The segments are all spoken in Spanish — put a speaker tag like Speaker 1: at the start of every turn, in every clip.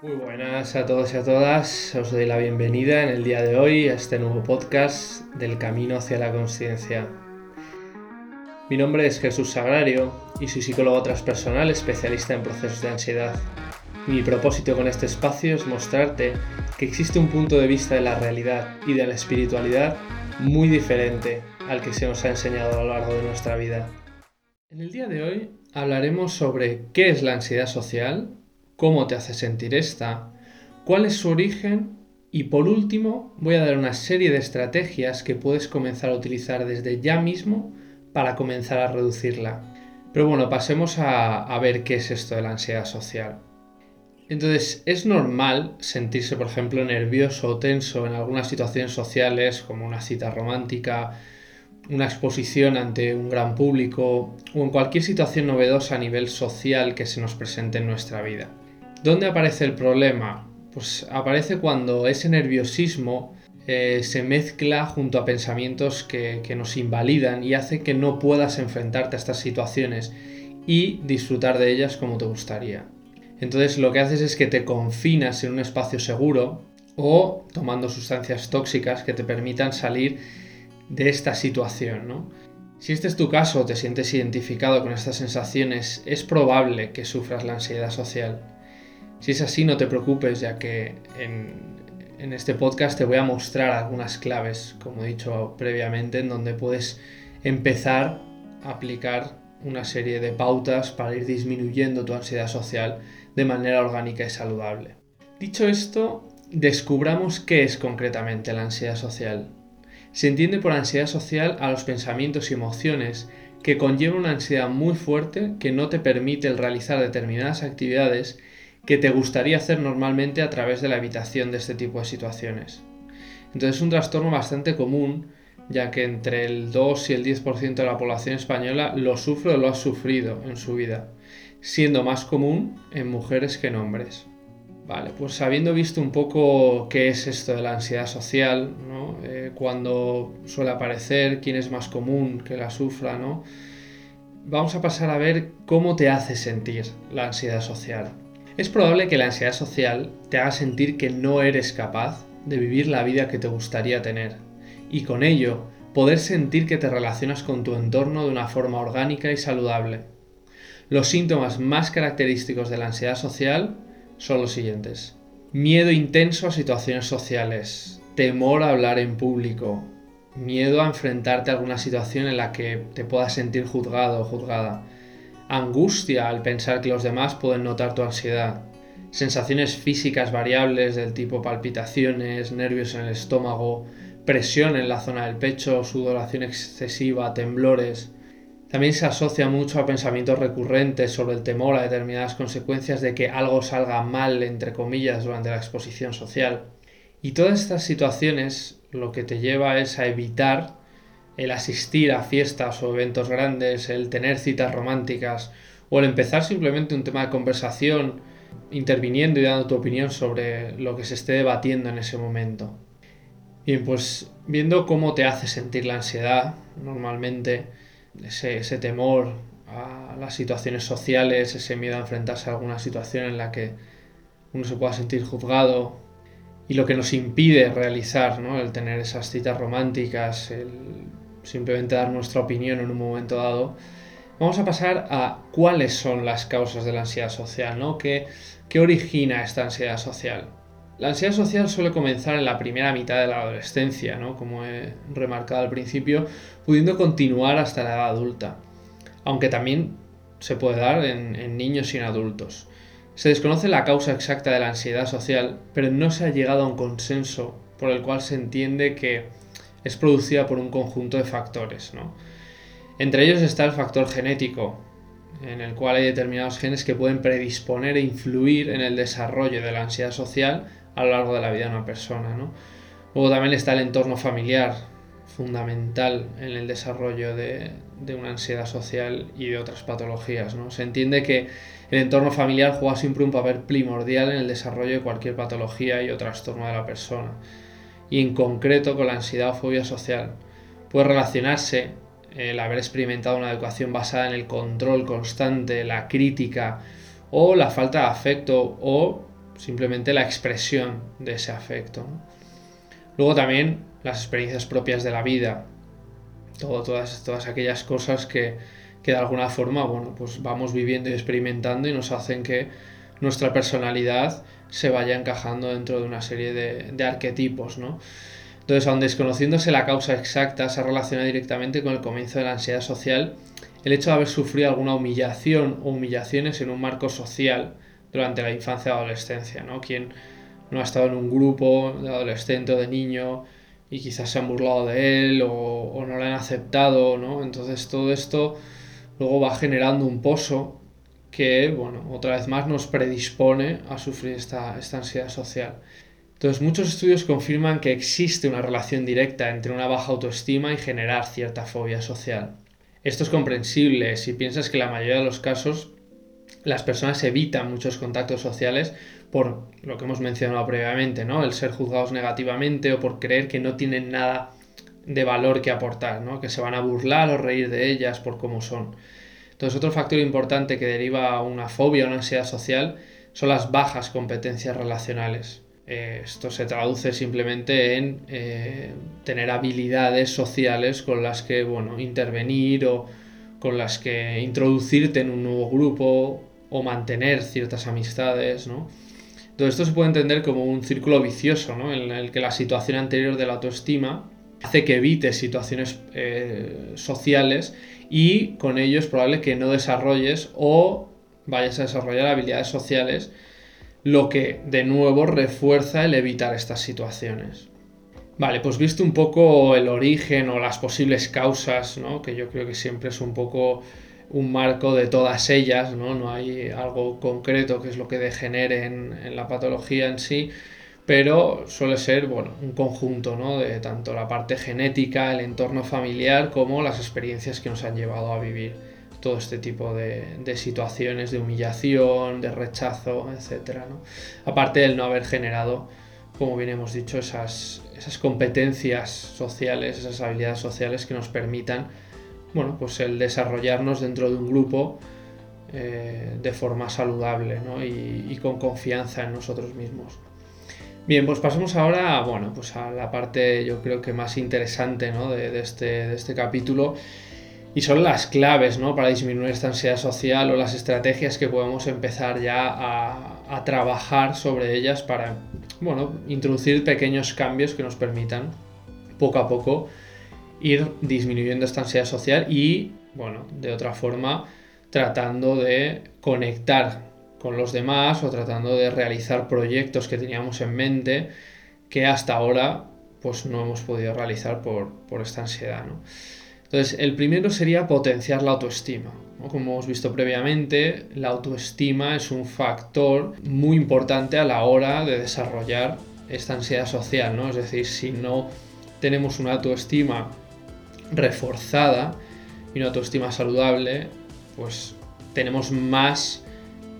Speaker 1: Muy buenas a todos y a todas, os doy la bienvenida en el día de hoy a este nuevo podcast del Camino hacia la Consciencia. Mi nombre es Jesús Sagrario y soy psicólogo transpersonal especialista en procesos de ansiedad. Mi propósito con este espacio es mostrarte que existe un punto de vista de la realidad y de la espiritualidad muy diferente al que se nos ha enseñado a lo largo de nuestra vida. En el día de hoy hablaremos sobre qué es la ansiedad social, cómo te hace sentir esta, cuál es su origen y por último voy a dar una serie de estrategias que puedes comenzar a utilizar desde ya mismo para comenzar a reducirla. Pero bueno, pasemos a, a ver qué es esto de la ansiedad social. Entonces, es normal sentirse, por ejemplo, nervioso o tenso en algunas situaciones sociales, como una cita romántica, una exposición ante un gran público o en cualquier situación novedosa a nivel social que se nos presente en nuestra vida. ¿Dónde aparece el problema? Pues aparece cuando ese nerviosismo eh, se mezcla junto a pensamientos que, que nos invalidan y hace que no puedas enfrentarte a estas situaciones y disfrutar de ellas como te gustaría. Entonces lo que haces es que te confinas en un espacio seguro o tomando sustancias tóxicas que te permitan salir de esta situación, ¿no? Si este es tu caso, te sientes identificado con estas sensaciones, es probable que sufras la ansiedad social. Si es así, no te preocupes, ya que en, este podcast te voy a mostrar algunas claves, como he dicho previamente, en donde puedes empezar a aplicar una serie de pautas para ir disminuyendo tu ansiedad social de manera orgánica y saludable. Dicho esto, descubramos qué es concretamente la ansiedad social. Se entiende por ansiedad social a los pensamientos y emociones que conllevan una ansiedad muy fuerte que no te permite el realizar determinadas actividades que te gustaría hacer normalmente a través de la evitación de este tipo de situaciones. Entonces es un trastorno bastante común, ya que entre el 2 y el 10% de la población española lo sufre o lo ha sufrido en su vida, siendo más común en mujeres que en hombres. Vale, pues habiendo visto un poco qué es esto de la ansiedad social, ¿no? Eh, cuando suele aparecer, quién es más común que la sufra, ¿no? vamos a pasar a ver cómo te hace sentir la ansiedad social. Es probable que la ansiedad social te haga sentir que no eres capaz de vivir la vida que te gustaría tener y con ello poder sentir que te relacionas con tu entorno de una forma orgánica y saludable. Los síntomas más característicos de la ansiedad social son los siguientes. Miedo intenso a situaciones sociales, temor a hablar en público, miedo a enfrentarte a alguna situación en la que te puedas sentir juzgado o juzgada, angustia al pensar que los demás pueden notar tu ansiedad, sensaciones físicas variables del tipo palpitaciones, nervios en el estómago, presión en la zona del pecho, sudoración excesiva, temblores. También se asocia mucho a pensamientos recurrentes sobre el temor a determinadas consecuencias de que algo salga mal, entre comillas, durante la exposición social. Y todas estas situaciones lo que te lleva es a evitar el asistir a fiestas o eventos grandes, el tener citas románticas o el empezar simplemente un tema de conversación interviniendo y dando tu opinión sobre lo que se esté debatiendo en ese momento. Bien, pues viendo cómo te hace sentir la ansiedad, normalmente ese, temor a las situaciones sociales, ese miedo a enfrentarse a alguna situación en la que uno se pueda sentir juzgado y lo que nos impide realizar, ¿no? el tener esas citas románticas, el simplemente dar nuestra opinión en un momento dado, vamos a pasar a cuáles son las causas de la ansiedad social, ¿no? ¿Qué, ¿Qué origina esta ansiedad social? La ansiedad social suele comenzar en la primera mitad de la adolescencia, ¿no? como he remarcado al principio, pudiendo continuar hasta la edad adulta, aunque también se puede dar en, en niños y en adultos. Se desconoce la causa exacta de la ansiedad social, pero no se ha llegado a un consenso por el cual se entiende que es producida por un conjunto de factores. ¿no? Entre ellos está el factor genético, en el cual hay determinados genes que pueden predisponer e influir en el desarrollo de la ansiedad social a lo largo de la vida de una persona. ¿no? Luego también está el entorno familiar, fundamental en el desarrollo de, una ansiedad social y de otras patologías. ¿no? Se entiende que el entorno familiar juega siempre un papel primordial en el desarrollo de cualquier patología y o trastorno de la persona y en concreto con la ansiedad o fobia social. Puede relacionarse el haber experimentado una educación basada en el control constante, la crítica o la falta de afecto o simplemente la expresión de ese afecto. Luego también las experiencias propias de la vida, todas, todas aquellas cosas que, que de alguna forma bueno, pues vamos viviendo y experimentando y nos hacen que nuestra personalidad se vaya encajando dentro de una serie de, arquetipos. ¿no? Entonces, aun desconociéndose la causa exacta, se relaciona directamente con el comienzo de la ansiedad social el hecho de haber sufrido alguna humillación o humillaciones en un marco social durante la infancia o adolescencia, ¿no? Quien no ha estado en un grupo de adolescente o de niño y quizás se han burlado de él o, no lo han aceptado, ¿no? Entonces todo esto luego va generando un pozo que, bueno, otra vez más nos predispone a sufrir esta, esta ansiedad social. Entonces muchos estudios confirman que existe una relación directa entre una baja autoestima y generar cierta fobia social. Esto es comprensible si piensas que la mayoría de los casos las personas evitan muchos contactos sociales por lo que hemos mencionado previamente, ¿no? El ser juzgados negativamente o por creer que no tienen nada de valor que aportar, ¿no? Que se van a burlar o reír de ellas por cómo son. Entonces, otro factor importante que deriva una fobia una ansiedad social son las bajas competencias relacionales. Eh, esto se traduce simplemente en eh, tener habilidades sociales con las que bueno, intervenir o con las que introducirte en un nuevo grupo o mantener ciertas amistades. ¿no? Todo esto se puede entender como un círculo vicioso ¿no? en el que la situación anterior de la autoestima hace que evites situaciones eh, sociales y con ello es probable que no desarrolles o vayas a desarrollar habilidades sociales lo que de nuevo refuerza el evitar estas situaciones. Vale, pues visto un poco el origen o las posibles causas, ¿no? que yo creo que siempre es un poco un marco de todas ellas, ¿no? no hay algo concreto que es lo que degenere en, en la patología en sí, pero suele ser bueno, un conjunto ¿no? de tanto la parte genética, el entorno familiar, como las experiencias que nos han llevado a vivir todo este tipo de, situaciones de humillación, de rechazo, etc. Aparte del no haber generado, como bien hemos dicho, esas, esas competencias sociales, esas habilidades sociales que nos permitan bueno, pues el desarrollarnos dentro de un grupo eh, de forma saludable y, con confianza en nosotros mismos. Bien, pues pasamos ahora bueno, pues a la parte yo creo que más interesante de, este, de este capítulo y son las claves ¿no? para disminuir esta ansiedad social o las estrategias que podemos empezar ya a, trabajar sobre ellas para bueno, introducir pequeños cambios que nos permitan poco a poco ir disminuyendo esta ansiedad social y, bueno, de otra forma, tratando de conectar con los demás o tratando de realizar proyectos que teníamos en mente que hasta ahora pues no hemos podido realizar por, por esta ansiedad. ¿no? Entonces, el primero sería potenciar la autoestima. Como hemos visto previamente, la autoestima es un factor muy importante a la hora de desarrollar esta ansiedad social, ¿no? Es decir, si no tenemos una autoestima reforzada y una autoestima saludable, pues tenemos más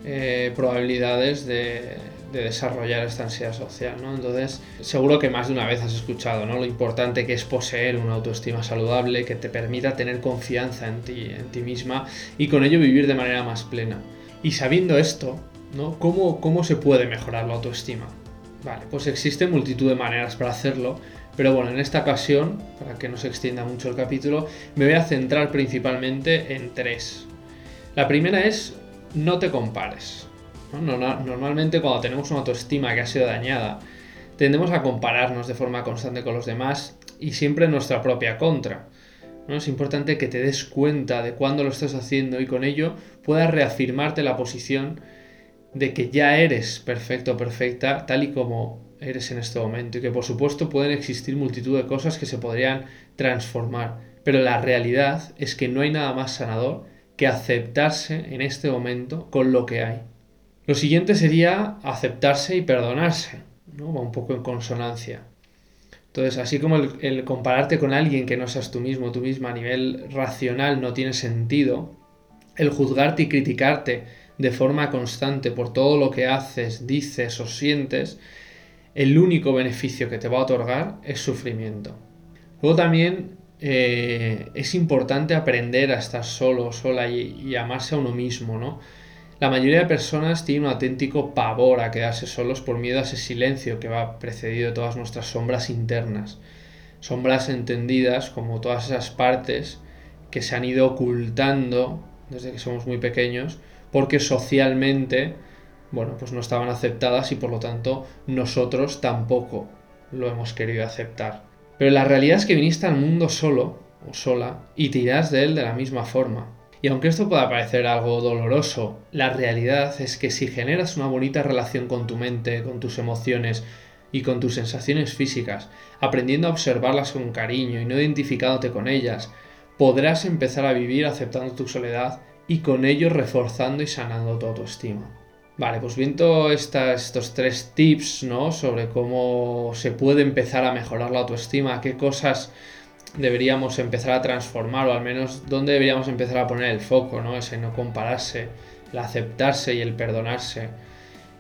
Speaker 1: eh, probabilidades de, de desarrollar esta ansiedad social, ¿no? Entonces, seguro que más de una vez has escuchado, ¿no? Lo importante que es poseer una autoestima saludable que te permita tener confianza en ti, en ti misma y con ello vivir de manera más plena. Y sabiendo esto, ¿no? ¿Cómo, cómo se puede mejorar la autoestima? Vale, pues existe multitud de maneras para hacerlo, pero bueno, en esta ocasión, para que no se extienda mucho el capítulo, me voy a centrar principalmente en tres. La primera es no te compares. Normalmente cuando tenemos una autoestima que ha sido dañada, tendemos a compararnos de forma constante con los demás y siempre en nuestra propia contra. ¿no? Es importante que te des cuenta de cuándo lo estás haciendo y con ello puedas reafirmarte la posición de que ya eres perfecto o perfecta tal y como eres en este momento y que por supuesto pueden existir multitud de cosas que se podrían transformar, pero la realidad es que no hay nada más sanador que aceptarse en este momento con lo que hay. Lo siguiente sería aceptarse y perdonarse, ¿no? Va un poco en consonancia. Entonces, así como el, compararte con alguien que no seas tú mismo, tú misma a nivel racional no tiene sentido, el juzgarte y criticarte de forma constante por todo lo que haces, dices o sientes, el único beneficio que te va a otorgar es sufrimiento. Luego también eh, es importante aprender a estar solo, sola y, y amarse a uno mismo, ¿no? La mayoría de personas tiene un auténtico pavor a quedarse solos por miedo a ese silencio que va precedido de todas nuestras sombras internas. Sombras entendidas como todas esas partes que se han ido ocultando desde que somos muy pequeños porque socialmente bueno, pues no estaban aceptadas y por lo tanto nosotros tampoco lo hemos querido aceptar. Pero la realidad es que viniste al mundo solo o sola y te irás de él de la misma forma. Y aunque esto pueda parecer algo doloroso, la realidad es que si generas una bonita relación con tu mente, con tus emociones y con tus sensaciones físicas, aprendiendo a observarlas con cariño y no identificándote con ellas, podrás empezar a vivir aceptando tu soledad y con ello reforzando y sanando tu autoestima. Vale, pues viendo estos tres tips, ¿no? Sobre cómo se puede empezar a mejorar la autoestima, qué cosas deberíamos empezar a transformar, o al menos dónde deberíamos empezar a poner el foco, ¿no? Ese no compararse, el aceptarse y el perdonarse.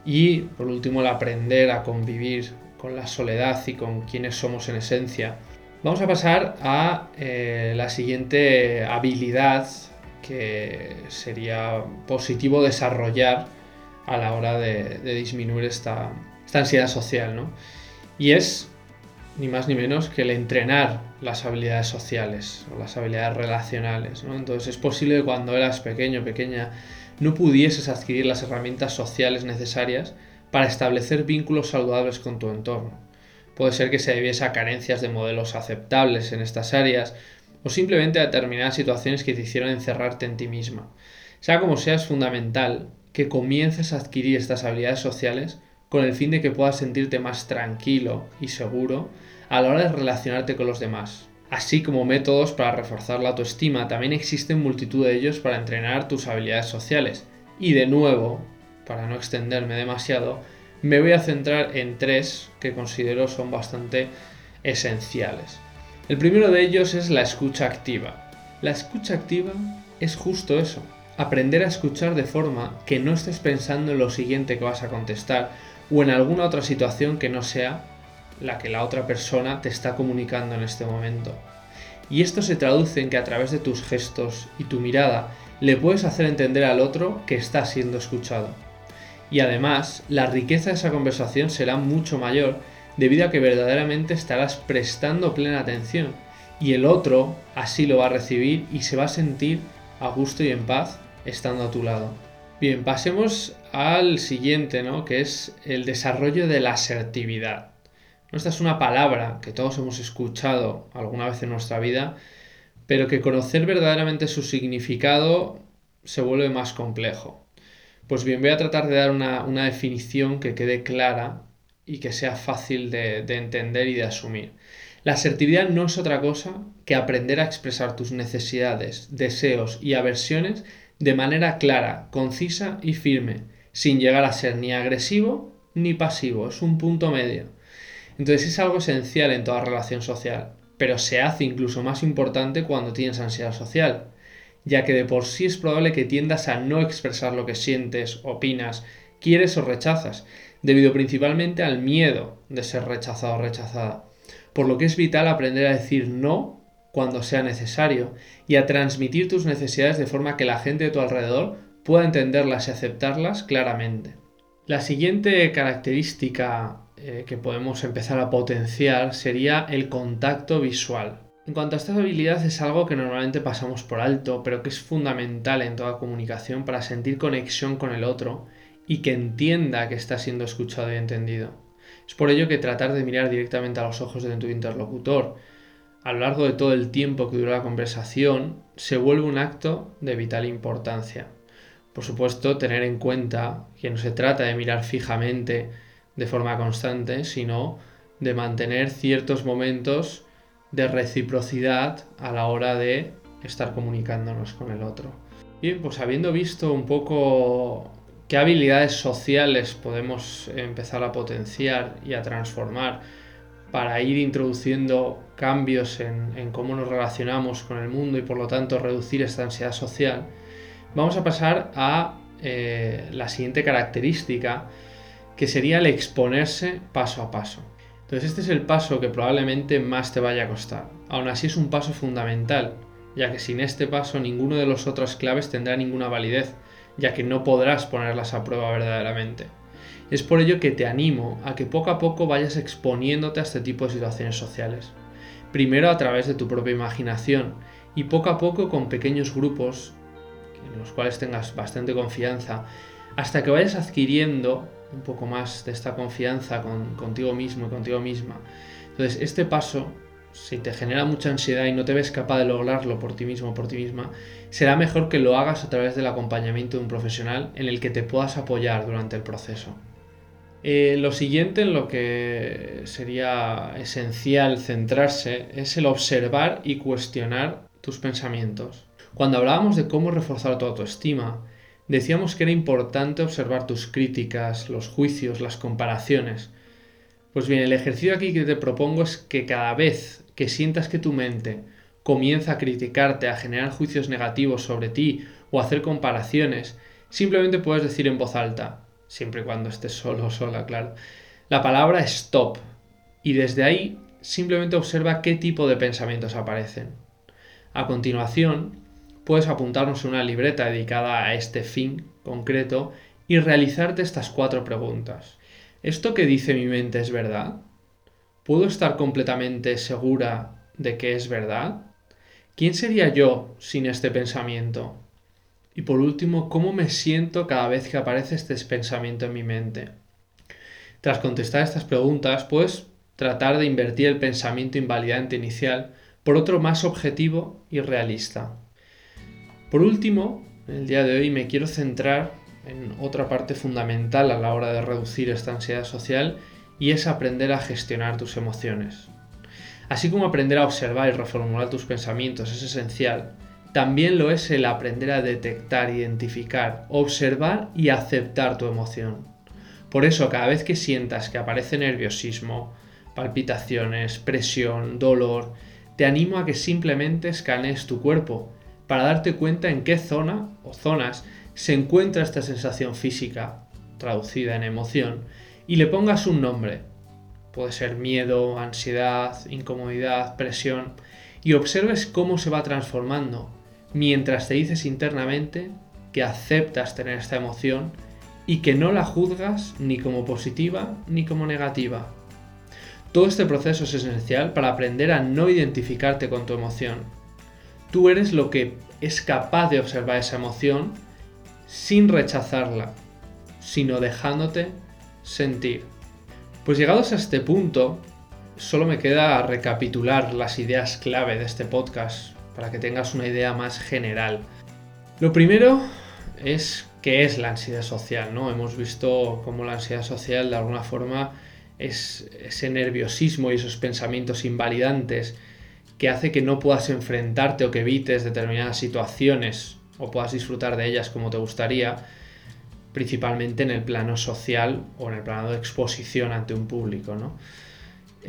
Speaker 1: Y por último, el aprender a convivir con la soledad y con quienes somos en esencia. Vamos a pasar a eh, la siguiente habilidad que sería positivo desarrollar a la hora de, disminuir esta, ansiedad social, ¿no? Y es ni más ni menos que el entrenar las habilidades sociales o las habilidades relacionales, ¿no? Entonces es posible que cuando eras pequeño, pequeña, no pudieses adquirir las herramientas sociales necesarias para establecer vínculos saludables con tu entorno. Puede ser que se debiese a carencias de modelos aceptables en estas áreas o simplemente a determinadas situaciones que te hicieron encerrarte en ti misma. Sea como sea, es fundamental que comiences a adquirir estas habilidades sociales con el fin de que puedas sentirte más tranquilo y seguro a la hora de relacionarte con los demás. Así como métodos para reforzar la autoestima, también existen multitud de ellos para entrenar tus habilidades sociales. Y de nuevo, para no extenderme demasiado, me voy a centrar en tres que considero son bastante esenciales. El primero de ellos es la escucha activa. La escucha activa es justo eso, aprender a escuchar de forma que no estés pensando en lo siguiente que vas a contestar o en alguna otra situación que no sea la que la otra persona te está comunicando en este momento. Y esto se traduce en que a través de tus gestos y tu mirada le puedes hacer entender al otro que está siendo escuchado. Y además, la riqueza de esa conversación será mucho mayor debido a que verdaderamente estarás prestando plena atención y el otro así lo va a recibir y se va a sentir a gusto y en paz estando a tu lado. Bien, pasemos al siguiente, ¿no? Que es el desarrollo de la asertividad. Esta es una palabra que todos hemos escuchado alguna vez en nuestra vida, pero que conocer verdaderamente su significado se vuelve más complejo. Pues bien, voy a tratar de dar una, definición que quede clara y que sea fácil de entender y de asumir. La asertividad no es otra cosa que aprender a expresar tus necesidades, deseos y aversiones de manera clara, concisa y firme, sin llegar a ser ni agresivo ni pasivo, es un punto medio. Entonces es algo esencial en toda relación social, pero se hace incluso más importante cuando tienes ansiedad social, ya que de por sí es probable que tiendas a no expresar lo que sientes, opinas, quieres o rechazas, debido principalmente al miedo de ser rechazado o rechazada. Por lo que es vital aprender a decir no cuando sea necesario y a transmitir tus necesidades de forma que la gente de tu alrededor pueda entenderlas y aceptarlas claramente. La siguiente característica eh, que podemos empezar a potenciar sería el contacto visual. En cuanto a esta habilidad es algo que normalmente pasamos por alto, pero que es fundamental en toda comunicación para sentir conexión con el otro y que entienda que está siendo escuchado y entendido. Es por ello que tratar de mirar directamente a los ojos de tu interlocutor, a lo largo de todo el tiempo que dura la conversación, se vuelve un acto de vital importancia. Por supuesto, tener en cuenta que no se trata de mirar fijamente de forma constante, sino de mantener ciertos momentos de reciprocidad a la hora de estar comunicándonos con el otro. Bien, pues habiendo visto un poco qué habilidades sociales podemos empezar a potenciar y a transformar para ir introduciendo cambios en, cómo nos relacionamos con el mundo y por lo tanto reducir esta ansiedad social, vamos a pasar a eh, la siguiente característica que sería el exponerse paso a paso. Entonces este es el paso que probablemente más te vaya a costar. Aún así es un paso fundamental, ya que sin este paso ninguno de los otros claves tendrá ninguna validez, ya que no podrás ponerlas a prueba verdaderamente. Es por ello que te animo a que poco a poco vayas exponiéndote a este tipo de situaciones sociales. Primero a través de tu propia imaginación y poco a poco con pequeños grupos en los cuales tengas bastante confianza, hasta que vayas adquiriendo un poco más de esta confianza contigo mismo y contigo misma. Entonces, este paso, si te genera mucha ansiedad y no te ves capaz de lograrlo por ti mismo o por ti misma, será mejor que lo hagas a través del acompañamiento de un profesional en el que te puedas apoyar durante el proceso. Eh, lo siguiente en lo que sería esencial centrarse es el observar y cuestionar tus pensamientos. Cuando hablábamos de cómo reforzar tu autoestima, decíamos que era importante observar tus críticas, los juicios, las comparaciones. Pues bien, el ejercicio aquí que te propongo es que cada vez que sientas que tu mente comienza a criticarte, a generar juicios negativos sobre ti o a hacer comparaciones, simplemente puedes decir en voz alta, siempre y cuando estés solo o sola, claro, la palabra stop y desde ahí simplemente observa qué tipo de pensamientos aparecen. A continuación, puedes apuntarnos una libreta dedicada a este fin concreto y realizarte estas cuatro preguntas. ¿Esto que dice mi mente es verdad? ¿Puedo estar completamente segura de que es verdad? ¿Quién sería yo sin este pensamiento? Y por último, ¿cómo me siento cada vez que aparece este pensamiento en mi mente? Tras contestar estas preguntas, puedes tratar de invertir el pensamiento invalidante inicial por otro más objetivo y realista. Por último, en el día de hoy me quiero centrar en otra parte fundamental a la hora de reducir esta ansiedad social y es aprender a gestionar tus emociones. Así como aprender a observar y reformular tus pensamientos es esencial, también lo es el aprender a detectar, identificar, observar y aceptar tu emoción. Por eso, cada vez que sientas que aparece nerviosismo, palpitaciones, presión, dolor, te animo a que simplemente escanees tu cuerpo para darte cuenta en qué zona o zonas se encuentra esta sensación física, traducida en emoción, y le pongas un nombre. Puede ser miedo, ansiedad, incomodidad, presión, y observes cómo se va transformando mientras te dices internamente que aceptas tener esta emoción y que no la juzgas ni como positiva ni como negativa. Todo este proceso es esencial para aprender a no identificarte con tu emoción Tú eres lo que es capaz de observar esa emoción sin rechazarla, sino dejándote sentir. Pues llegados a este punto, solo me queda recapitular las ideas clave de este podcast para que tengas una idea más general. Lo primero es qué es la ansiedad social, ¿no? Hemos visto cómo la ansiedad social de alguna forma es ese nerviosismo y esos pensamientos invalidantes que hace que no puedas enfrentarte o que evites determinadas situaciones o puedas disfrutar de ellas como te gustaría, principalmente en el plano social o en el plano de exposición ante un público. ¿no?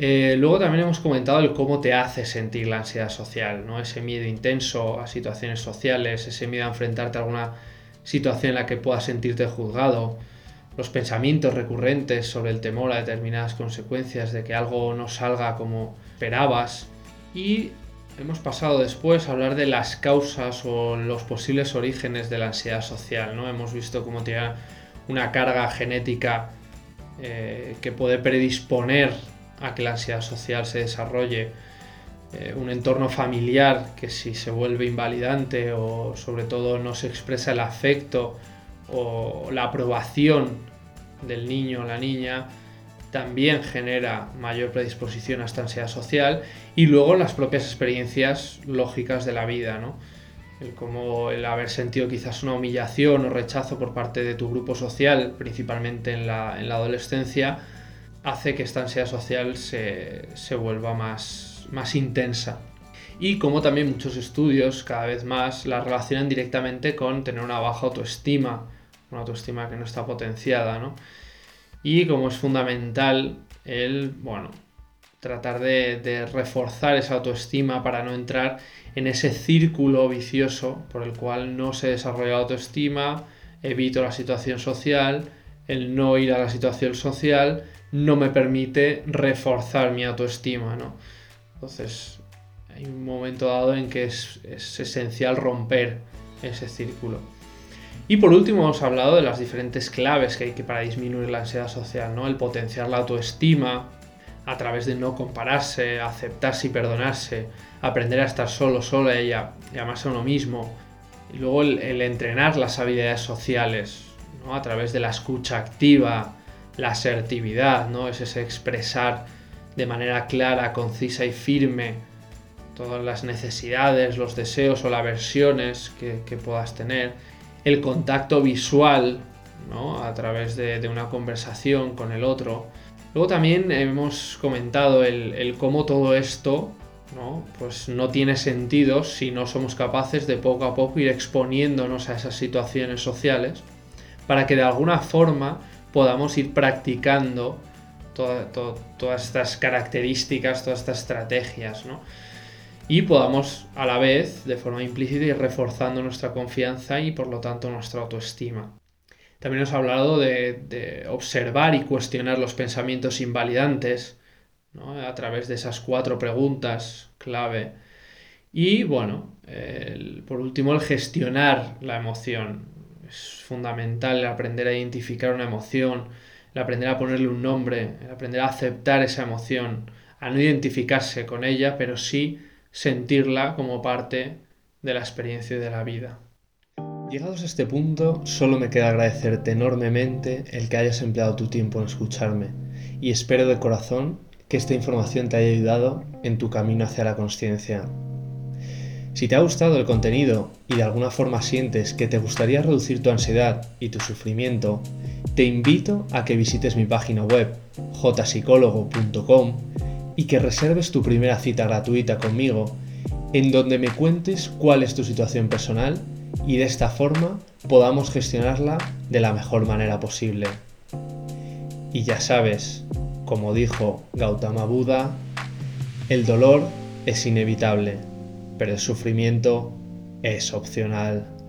Speaker 1: Eh, luego también hemos comentado el cómo te hace sentir la ansiedad social, ¿no? ese miedo intenso a situaciones sociales, ese miedo a enfrentarte a alguna situación en la que puedas sentirte juzgado, los pensamientos recurrentes sobre el temor a determinadas consecuencias de que algo no salga como esperabas, y hemos pasado después a hablar de las causas o los posibles orígenes de la ansiedad social. ¿no? Hemos visto cómo tiene una carga genética eh, que puede predisponer a que la ansiedad social se desarrolle. Eh, un entorno familiar que si se vuelve invalidante o sobre todo no se expresa el afecto o la aprobación del niño o la niña, también genera mayor predisposición a esta ansiedad social y luego las propias experiencias lógicas de la vida, ¿no? El como el haber sentido quizás una humillación o rechazo por parte de tu grupo social, principalmente en la, adolescencia, hace que esta ansiedad social se, vuelva más, más intensa. Y como también muchos estudios cada vez más la relacionan directamente con tener una baja autoestima, una autoestima que no está potenciada, ¿no? Y como es fundamental el, bueno, tratar de, reforzar esa autoestima para no entrar en ese círculo vicioso por el cual no se desarrolla la autoestima, evito la situación social, el no ir a la situación social no me permite reforzar mi autoestima, ¿no? Entonces, hay un momento dado en que es, es esencial romper ese círculo. Y por último hemos hablado de las diferentes claves que hay que para disminuir la ansiedad social, ¿no? El potenciar la autoestima a través de no compararse, aceptarse y perdonarse, aprender a estar solo, sola y a, amarse a uno mismo. Y luego el, entrenar las habilidades sociales, ¿no? A través de la escucha activa, la asertividad, ¿no? Es ese expresar de manera clara, concisa y firme todas las necesidades, los deseos o las versiones que, puedas tener. El contacto visual, ¿no? A través de, una conversación con el otro. Luego también hemos comentado el, el cómo todo esto ¿no? Pues no tiene sentido si no somos capaces de poco a poco ir exponiéndonos a esas situaciones sociales para que de alguna forma podamos ir practicando todas estas características, todas estas estrategias, Y podamos a la vez, de forma implícita, ir reforzando nuestra confianza y por lo tanto nuestra autoestima. También hemos hablado de observar y cuestionar los pensamientos invalidantes, a través de esas cuatro preguntas clave. Y bueno, por último, el gestionar la emoción. Es fundamental aprender a identificar una emoción, el aprender a ponerle un nombre, el aprender a aceptar esa emoción, a no identificarse con ella, pero sí sentirla como parte de la experiencia de la vida. Llegados a este punto, solo me queda agradecerte enormemente el que hayas empleado tu tiempo en escucharme y espero de corazón que esta información te haya ayudado en tu camino hacia la consciencia. Si te ha gustado el contenido y de alguna forma sientes que te gustaría reducir tu ansiedad y tu sufrimiento, te invito a que visites mi página web jpsicólogo.com y que reserves tu primera cita gratuita conmigo en donde me cuentes cuál es tu situación personal y de esta forma podamos gestionarla de la mejor manera posible. Y ya sabes, como dijo Gautama Buda, el dolor es inevitable, pero el sufrimiento es opcional.